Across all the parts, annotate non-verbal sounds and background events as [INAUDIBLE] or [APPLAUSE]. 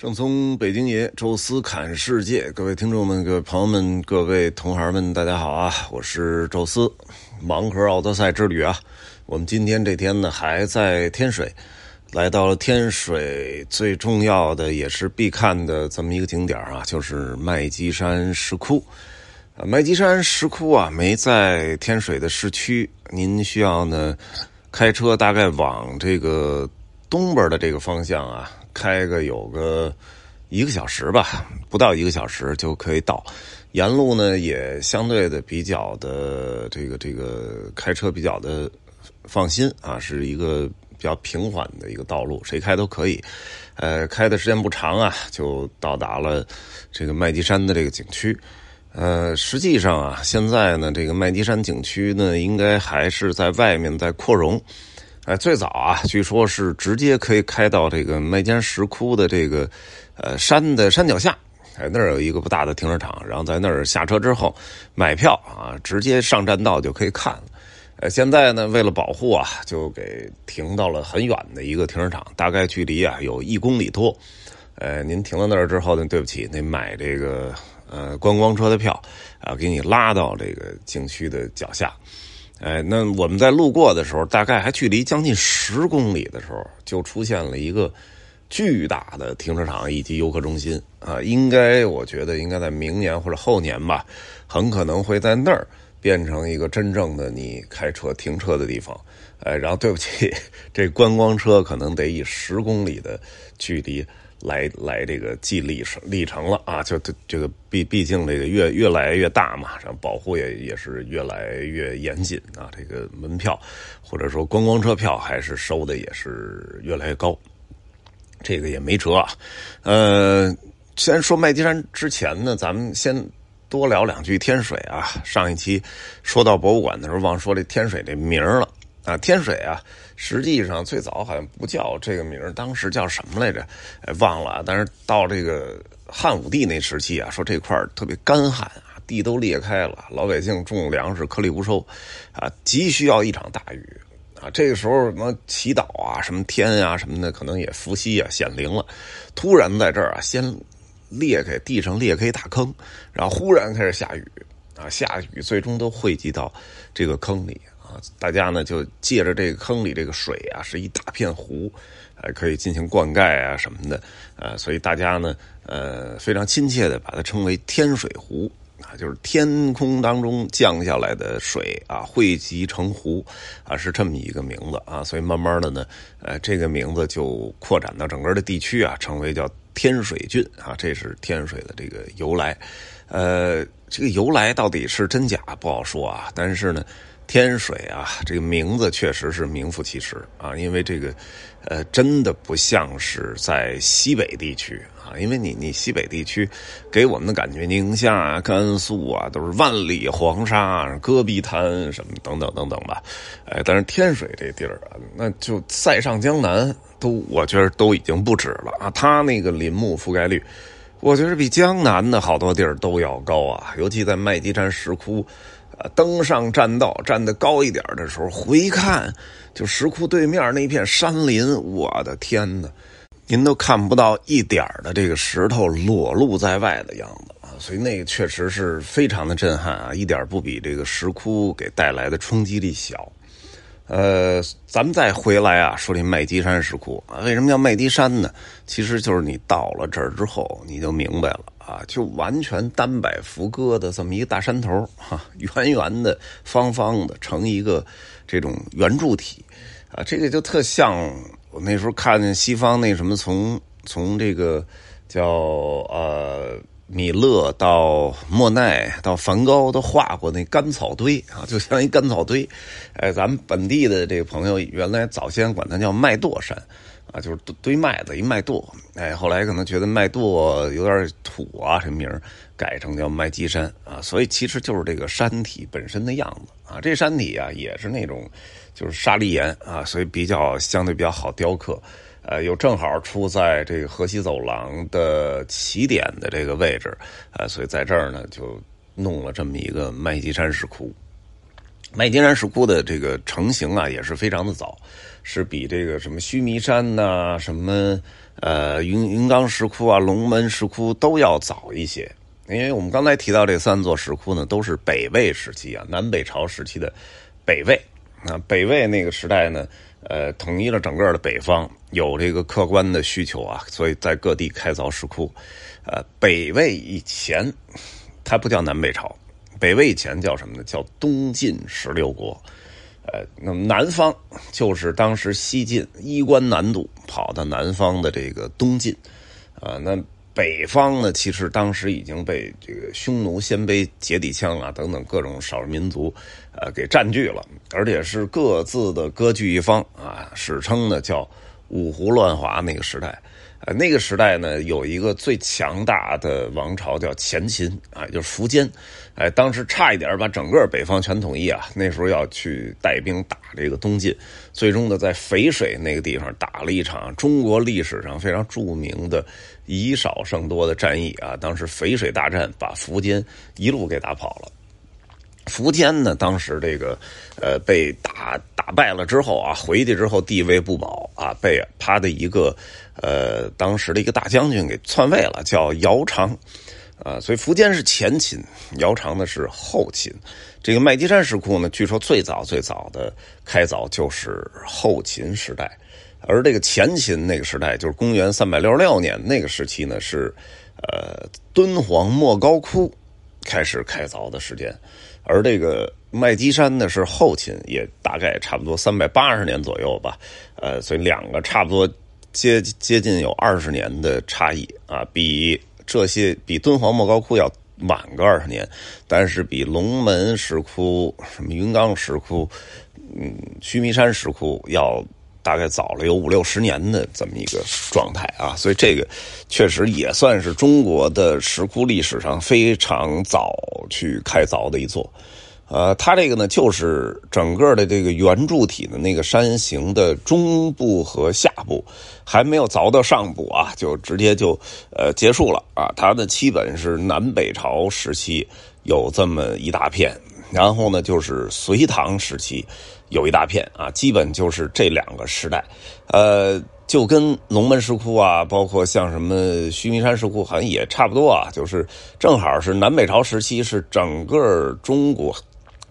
正从北京爷，宙斯侃世界，各位听众们、各位朋友们、各位同行们，大家好啊！我是宙斯，盲盒奥德赛之旅啊！我们今天这天呢，还在天水，来到了天水最重要的也是必看的这么一个景点啊，就是麦积山石窟。麦积山石窟啊，没在天水的市区，您需要呢开车大概往这个东边的这个方向啊。开个有个一个小时吧，不到一个小时就可以到。沿路呢也相对的比较的这个这个开车比较的放心啊，是一个比较平缓的一个道路，谁开都可以。呃，开的时间不长啊，就到达了这个麦积山的这个景区。呃，实际上啊，现在呢，这个麦积山景区呢，应该还是在外面在扩容。哎，最早啊，据说是直接可以开到这个麦间石窟的这个呃山的山脚下，哎，那儿有一个不大的停车场，然后在那儿下车之后买票啊，直接上栈道就可以看了。呃，现在呢，为了保护啊，就给停到了很远的一个停车场，大概距离啊有一公里多。呃，您停到那儿之后呢，对不起，得买这个呃观光车的票啊，给你拉到这个景区的脚下。哎，那我们在路过的时候，大概还距离将近十公里的时候，就出现了一个巨大的停车场以及游客中心啊。应该我觉得应该在明年或者后年吧，很可能会在那儿变成一个真正的你开车停车的地方。哎，然后对不起，[LAUGHS] 这观光车可能得以十公里的距离。来来，这个记历程历程了啊！就这个毕毕竟这个越越来越大嘛，然后保护也也是越来越严谨啊。这个门票或者说观光车票还是收的也是越来越高，这个也没辙啊。呃，先说麦积山之前呢，咱们先多聊两句天水啊。上一期说到博物馆的时候，忘说这天水这名了啊。天水啊。实际上最早好像不叫这个名当时叫什么来着？忘了。但是到这个汉武帝那时期啊，说这块特别干旱啊，地都裂开了，老百姓种粮食颗粒无收，啊，急需要一场大雨啊。这个时候什么祈祷啊，什么天啊什么的，可能也伏羲啊显灵了，突然在这儿啊，先裂开地上裂开一大坑，然后忽然开始下雨啊，下雨最终都汇集到这个坑里。啊，大家呢就借着这个坑里这个水啊，是一大片湖，呃，可以进行灌溉啊什么的，呃，所以大家呢，呃，非常亲切的把它称为天水湖啊，就是天空当中降下来的水啊，汇集成湖啊，是这么一个名字啊，所以慢慢的呢，呃，这个名字就扩展到整个的地区啊，成为叫天水郡啊，这是天水的这个由来，呃，这个由来到底是真假不好说啊，但是呢。天水啊，这个名字确实是名副其实啊，因为这个，呃，真的不像是在西北地区啊，因为你你西北地区给我们的感觉，宁夏、甘肃啊，都是万里黄沙、戈壁滩什么等等等等吧，哎，但是天水这地儿啊，那就塞上江南都，我觉得都已经不止了啊，它那个林木覆盖率，我觉得比江南的好多地儿都要高啊，尤其在麦积山石窟。登上栈道，站得高一点的时候，回看，就石窟对面那片山林，我的天哪，您都看不到一点的这个石头裸露在外的样子啊！所以那个确实是非常的震撼啊，一点不比这个石窟给带来的冲击力小。呃，咱们再回来啊，说这麦积山石窟啊，为什么叫麦积山呢？其实就是你到了这儿之后，你就明白了啊，就完全单摆扶歌的这么一个大山头哈，圆圆的、方方的，成一个这种圆柱体啊，这个就特像我那时候看见西方那什么，从从这个叫呃。米勒到莫奈到梵高都画过那干草堆啊，就像一干草堆。哎，咱们本地的这个朋友原来早先管它叫麦垛山，啊，就是堆麦子一麦垛。哎，后来可能觉得麦垛有点土啊，这名改成叫麦积山啊。所以其实就是这个山体本身的样子啊。这山体啊也是那种就是砂砾岩啊，所以比较相对比较好雕刻。呃，又正好出在这个河西走廊的起点的这个位置，呃，所以在这儿呢就弄了这么一个麦积山石窟。麦积山石窟的这个成型啊也是非常的早，是比这个什么须弥山呐、什么呃，云云冈石窟啊，龙门石窟都要早一些。因为我们刚才提到这三座石窟呢，都是北魏时期啊，南北朝时期的北魏。啊，北魏那个时代呢，呃，统一了整个的北方，有这个客观的需求啊，所以在各地开凿石窟。呃，北魏以前，它不叫南北朝，北魏以前叫什么呢？叫东晋十六国。呃，那么南方就是当时西晋衣冠南渡跑到南方的这个东晋。啊，那。北方呢，其实当时已经被这个匈奴、鲜卑、羯底羌啊等等各种少数民族，呃，给占据了，而且是各自的割据一方啊，史称呢叫五胡乱华那个时代。呃，那个时代呢，有一个最强大的王朝叫前秦啊，就是苻坚，哎，当时差一点把整个北方全统一啊。那时候要去带兵打这个东晋，最终呢，在淝水那个地方打了一场中国历史上非常著名的以少胜多的战役啊。当时淝水大战把苻坚一路给打跑了。苻坚呢，当时这个呃被打打败了之后啊，回去之后地位不保啊，被他的一个呃当时的一个大将军给篡位了，叫姚苌啊，所以苻坚是前秦，姚苌呢是后秦。这个麦积山石窟呢，据说最早最早的开凿就是后秦时代，而这个前秦那个时代就是公元三百六十六年那个时期呢，是呃敦煌莫高窟开始开凿的时间。而这个麦积山呢是后秦，也大概差不多三百八十年左右吧，呃，所以两个差不多接接近有二十年的差异啊，比这些比敦煌莫高窟要晚个二十年，但是比龙门石窟、什么云冈石窟、嗯须弥山石窟要大概早了有五六十年的这么一个状态啊，所以这个确实也算是中国的石窟历史上非常早。去开凿的一座，呃，它这个呢，就是整个的这个圆柱体的那个山形的中部和下部，还没有凿到上部啊，就直接就呃结束了啊。它的基本是南北朝时期有这么一大片，然后呢，就是隋唐时期有一大片啊，基本就是这两个时代，呃。就跟龙门石窟啊，包括像什么须弥山石窟，好像也差不多啊。就是正好是南北朝时期，是整个中国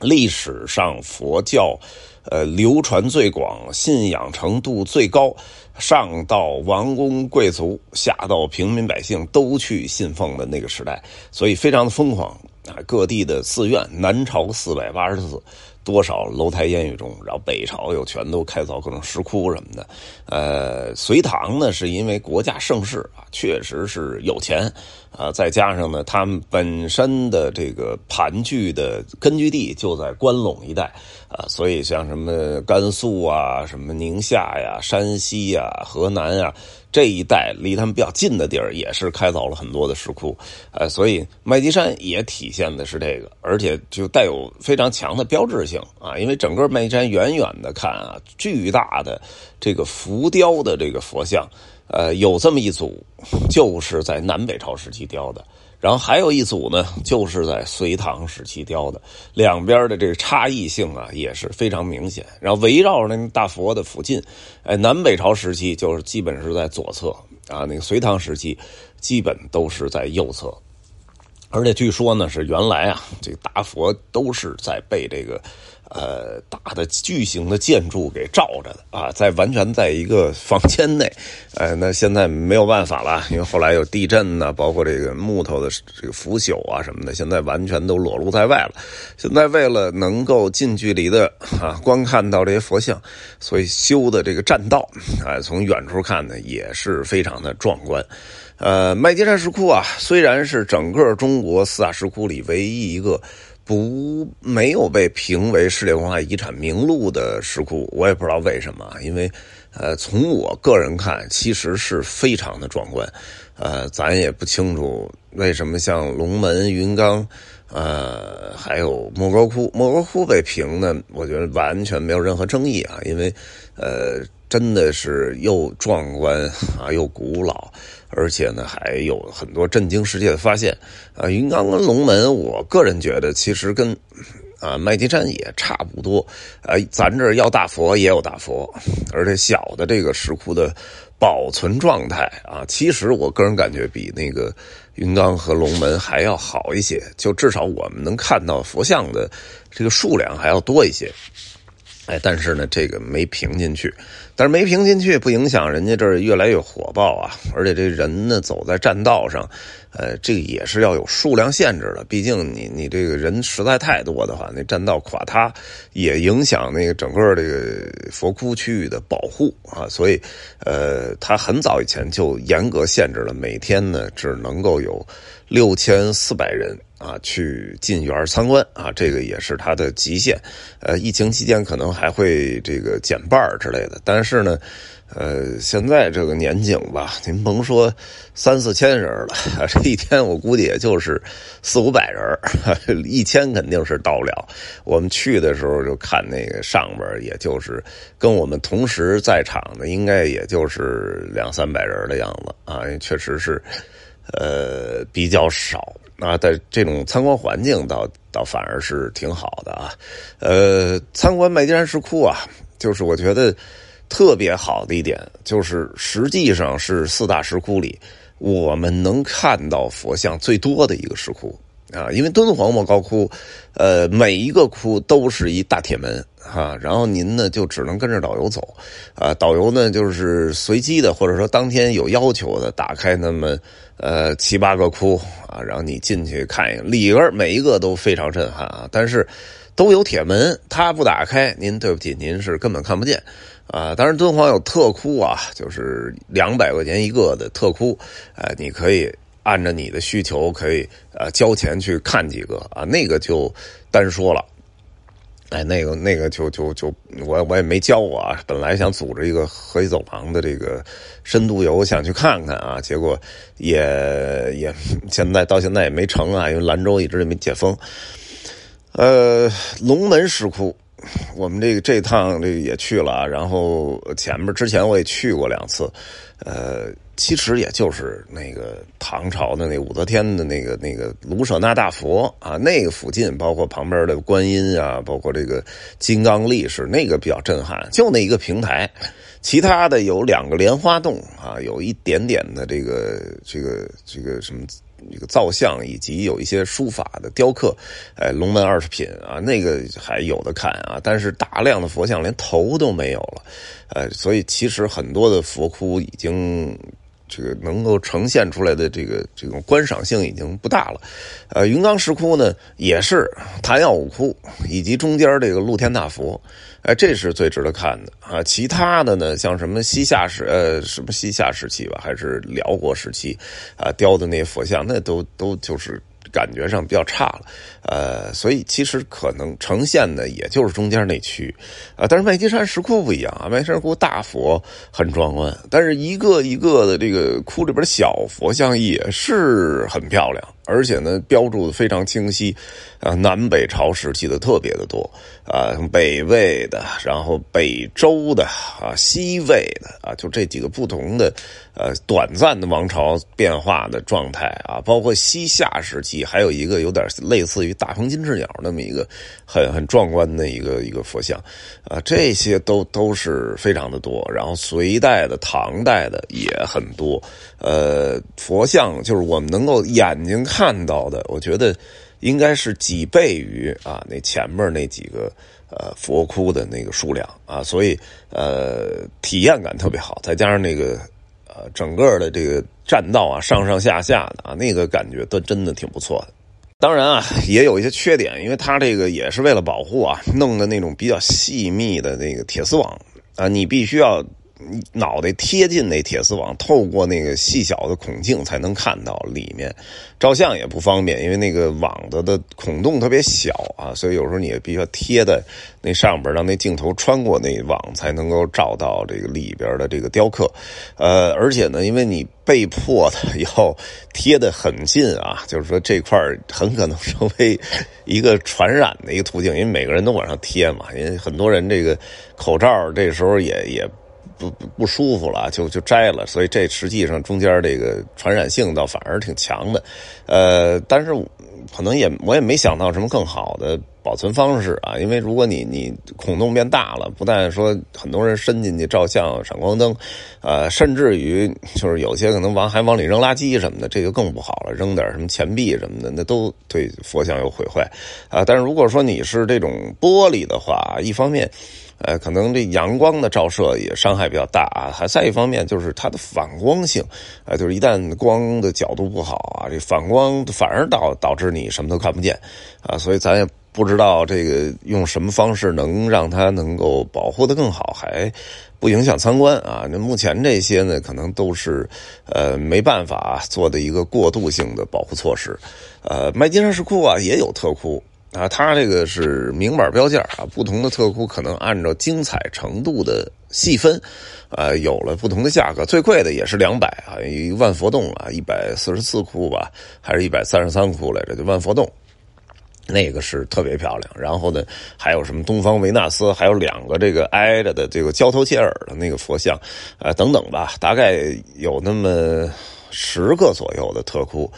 历史上佛教呃流传最广、信仰程度最高，上到王公贵族，下到平民百姓都去信奉的那个时代，所以非常的疯狂啊！各地的寺院，南朝四百八十寺。多少楼台烟雨中，然后北朝又全都开凿各种石窟什么的。呃，隋唐呢，是因为国家盛世啊，确实是有钱啊，再加上呢，他们本身的这个盘踞的根据地就在关陇一带啊，所以像什么甘肃啊、什么宁夏呀、山西呀、河南呀。这一带离他们比较近的地儿，也是开凿了很多的石窟，呃，所以麦积山也体现的是这个，而且就带有非常强的标志性啊，因为整个麦积山远远的看啊，巨大的这个浮雕的这个佛像，呃，有这么一组，就是在南北朝时期雕的。然后还有一组呢，就是在隋唐时期雕的，两边的这个差异性啊也是非常明显。然后围绕着那大佛的附近，哎，南北朝时期就是基本是在左侧啊，那个隋唐时期基本都是在右侧。而且据说呢，是原来啊，这个大佛都是在被这个。呃，大的巨型的建筑给罩着的啊，在完全在一个房间内，呃，那现在没有办法了，因为后来有地震呢，包括这个木头的这个腐朽啊什么的，现在完全都裸露在外了。现在为了能够近距离的啊观看到这些佛像，所以修的这个栈道啊，从远处看呢也是非常的壮观。呃，麦积山石窟啊，虽然是整个中国四大石窟里唯一一个。不，没有被评为世界文化遗产名录的石窟，我也不知道为什么。因为，呃，从我个人看，其实是非常的壮观。呃，咱也不清楚为什么像龙门、云冈，呃，还有莫高窟，莫高窟被评呢？我觉得完全没有任何争议啊，因为，呃。真的是又壮观啊，又古老，而且呢还有很多震惊世界的发现啊！云冈跟龙门，我个人觉得其实跟啊麦积山也差不多啊。咱这要大佛也有大佛，而且小的这个石窟的保存状态啊，其实我个人感觉比那个云冈和龙门还要好一些，就至少我们能看到佛像的这个数量还要多一些。哎，但是呢，这个没评进去，但是没评进去不影响人家这儿越来越火爆啊，而且这人呢走在栈道上。呃，这个也是要有数量限制的，毕竟你你这个人实在太多的话，那栈道垮塌也影响那个整个这个佛窟区域的保护啊，所以呃，他很早以前就严格限制了，每天呢只能够有六千四百人啊去进园参观啊，这个也是他的极限。呃，疫情期间可能还会这个减半之类的，但是呢。呃，现在这个年景吧，您甭说三四千人了，[LAUGHS] 这一天我估计也就是四五百人，一千肯定是到不了。我们去的时候就看那个上边，也就是跟我们同时在场的，应该也就是两三百人的样子啊，确实是呃比较少啊。在这种参观环境，倒倒反而是挺好的啊。呃，参观麦积山石窟啊，就是我觉得。特别好的一点就是，实际上是四大石窟里我们能看到佛像最多的一个石窟啊。因为敦煌莫高窟，呃，每一个窟都是一大铁门哈，然后您呢就只能跟着导游走啊。导游呢就是随机的，或者说当天有要求的，打开那么呃七八个窟啊，然后你进去看一眼，里边每一个都非常震撼啊。但是都有铁门，它不打开，您对不起，您是根本看不见。啊，当然敦煌有特窟啊，就是两百块钱一个的特窟，呃，你可以按照你的需求可以呃交钱去看几个啊，那个就单说了，哎，那个那个就就就我我也没教过啊，本来想组织一个河西走廊的这个深度游，想去看看啊，结果也也现在到现在也没成啊，因为兰州一直也没解封。呃，龙门石窟。我们这个这趟这也去了，然后前面之前我也去过两次，呃，其实也就是那个唐朝的那武则天的那个那个卢舍那大佛啊，那个附近包括旁边的观音啊，包括这个金刚力士，那个比较震撼，就那一个平台，其他的有两个莲花洞啊，有一点点的这个这个这个什么。这个造像以及有一些书法的雕刻，哎，龙门二十品啊，那个还有的看啊。但是大量的佛像连头都没有了，呃，所以其实很多的佛窟已经这个能够呈现出来的这个这种观赏性已经不大了。呃，云冈石窟呢也是昙曜五窟以及中间这个露天大佛。哎，这是最值得看的啊！其他的呢，像什么西夏时呃，什么西夏时期吧，还是辽国时期啊，雕的那些佛像，那都都就是感觉上比较差了，呃，所以其实可能呈现的也就是中间那区啊。但是麦积山石窟不一样啊，麦积山石窟大佛很壮观，但是一个一个的这个窟里边小佛像也是很漂亮。而且呢，标注的非常清晰，啊，南北朝时期的特别的多，啊，北魏的，然后北周的，啊，西魏的，啊，就这几个不同的，呃，短暂的王朝变化的状态啊，包括西夏时期，还有一个有点类似于大鹏金翅鸟那么一个很很壮观的一个一个佛像，啊，这些都都是非常的多，然后隋代的、唐代的也很多，呃，佛像就是我们能够眼睛看。看到的，我觉得应该是几倍于啊那前面那几个呃佛窟的那个数量啊，所以呃体验感特别好，再加上那个呃整个的这个栈道啊上上下下的啊那个感觉都真的挺不错的。当然啊也有一些缺点，因为它这个也是为了保护啊弄的那种比较细密的那个铁丝网啊，你必须要。脑袋贴近那铁丝网，透过那个细小的孔径才能看到里面，照相也不方便，因为那个网子的孔洞特别小啊，所以有时候你也必须要贴在那上边，让那镜头穿过那网才能够照到这个里边的这个雕刻。呃，而且呢，因为你被迫的要 [LAUGHS] 贴的很近啊，就是说这块很可能成为一个传染的一个途径，因为每个人都往上贴嘛，因为很多人这个口罩这时候也也。不不不舒服了，就就摘了，所以这实际上中间这个传染性倒反而挺强的，呃，但是可能也我也没想到什么更好的。保存方式啊，因为如果你你孔洞变大了，不但说很多人伸进去照相、闪光灯，呃，甚至于就是有些可能往还往里扔垃圾什么的，这就更不好了，扔点什么钱币什么的，那都对佛像有毁坏啊。但是如果说你是这种玻璃的话，一方面。呃，可能这阳光的照射也伤害比较大啊。还再一方面就是它的反光性，啊，就是一旦光的角度不好啊，这反光反而导导致你什么都看不见啊。所以咱也不知道这个用什么方式能让它能够保护的更好，还不影响参观啊。那目前这些呢，可能都是呃没办法做的一个过渡性的保护措施。呃，麦金山石窟啊也有特窟。啊，它这个是明码标价啊，不同的特窟可能按照精彩程度的细分，呃，有了不同的价格，最贵的也是两百啊，一万佛洞啊，一百四十四窟吧，还是一百三十三窟来着？就万佛洞，那个是特别漂亮。然后呢，还有什么东方维纳斯，还有两个这个挨着的这个交头接耳的那个佛像，啊，等等吧，大概有那么十个左右的特窟。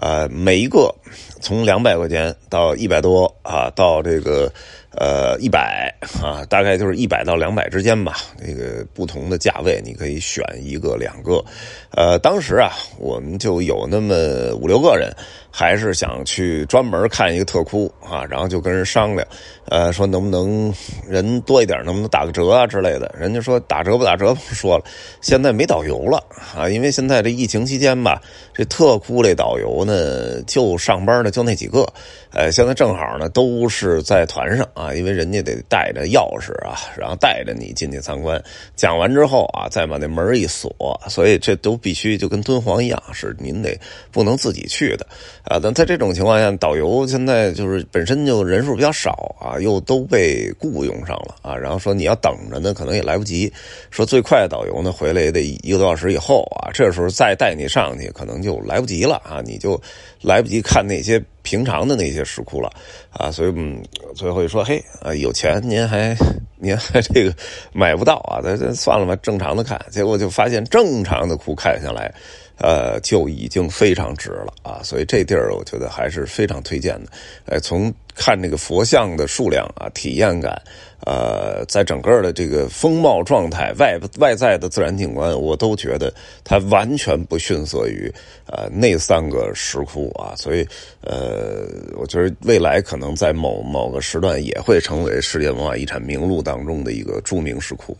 呃，每一个从两百块钱到一百多啊，到这个呃一百啊，大概就是一百到两百之间吧。那个不同的价位，你可以选一个两个。呃，当时啊，我们就有那么五六个人。还是想去专门看一个特窟啊，然后就跟人商量，呃，说能不能人多一点，能不能打个折啊之类的。人家说打折不打折不说了，现在没导游了啊，因为现在这疫情期间吧，这特窟这导游呢就上上班的就那几个，呃，现在正好呢都是在团上啊，因为人家得带着钥匙啊，然后带着你进去参观，讲完之后啊，再把那门一锁，所以这都必须就跟敦煌一样，是您得不能自己去的。啊，但在这种情况下，导游现在就是本身就人数比较少啊，又都被雇佣上了啊。然后说你要等着呢，可能也来不及。说最快的导游呢，回来也得一个多小时以后啊。这时候再带你上去，可能就来不及了啊，你就来不及看那些平常的那些石窟了啊。所以嗯，最后说，嘿啊，有钱您还 [LAUGHS] 您还 [LAUGHS] 这个买不到啊？那那算了吧，正常的看。结果就发现正常的窟看下来。呃，就已经非常值了啊，所以这地儿我觉得还是非常推荐的。呃，从看这个佛像的数量啊，体验感，呃，在整个的这个风貌状态、外外在的自然景观，我都觉得它完全不逊色于呃那三个石窟啊。所以，呃呃，我觉得未来可能在某某个时段也会成为世界文化遗产名录当中的一个著名石窟。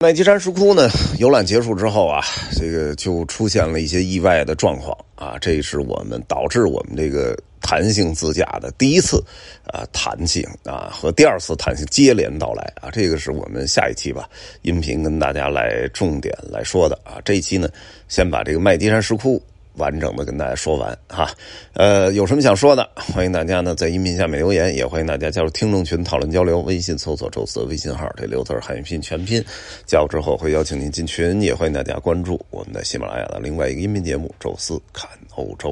麦积山石窟呢，游览结束之后啊，这个就出现了一些意外的状况啊，这是我们导致我们这个弹性自驾的第一次啊弹性啊和第二次弹性接连到来啊，这个是我们下一期吧音频跟大家来重点来说的啊，这一期呢先把这个麦积山石窟。完整的跟大家说完哈，呃，有什么想说的，欢迎大家呢在音频下面留言，也欢迎大家加入听众群讨论交流。微信搜索“宙斯”微信号，这六字汉语拼全拼，加入之后会邀请您进群，也欢迎大家关注我们的喜马拉雅的另外一个音频节目《宙斯看欧洲》。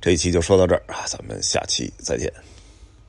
这一期就说到这儿啊，咱们下期再见。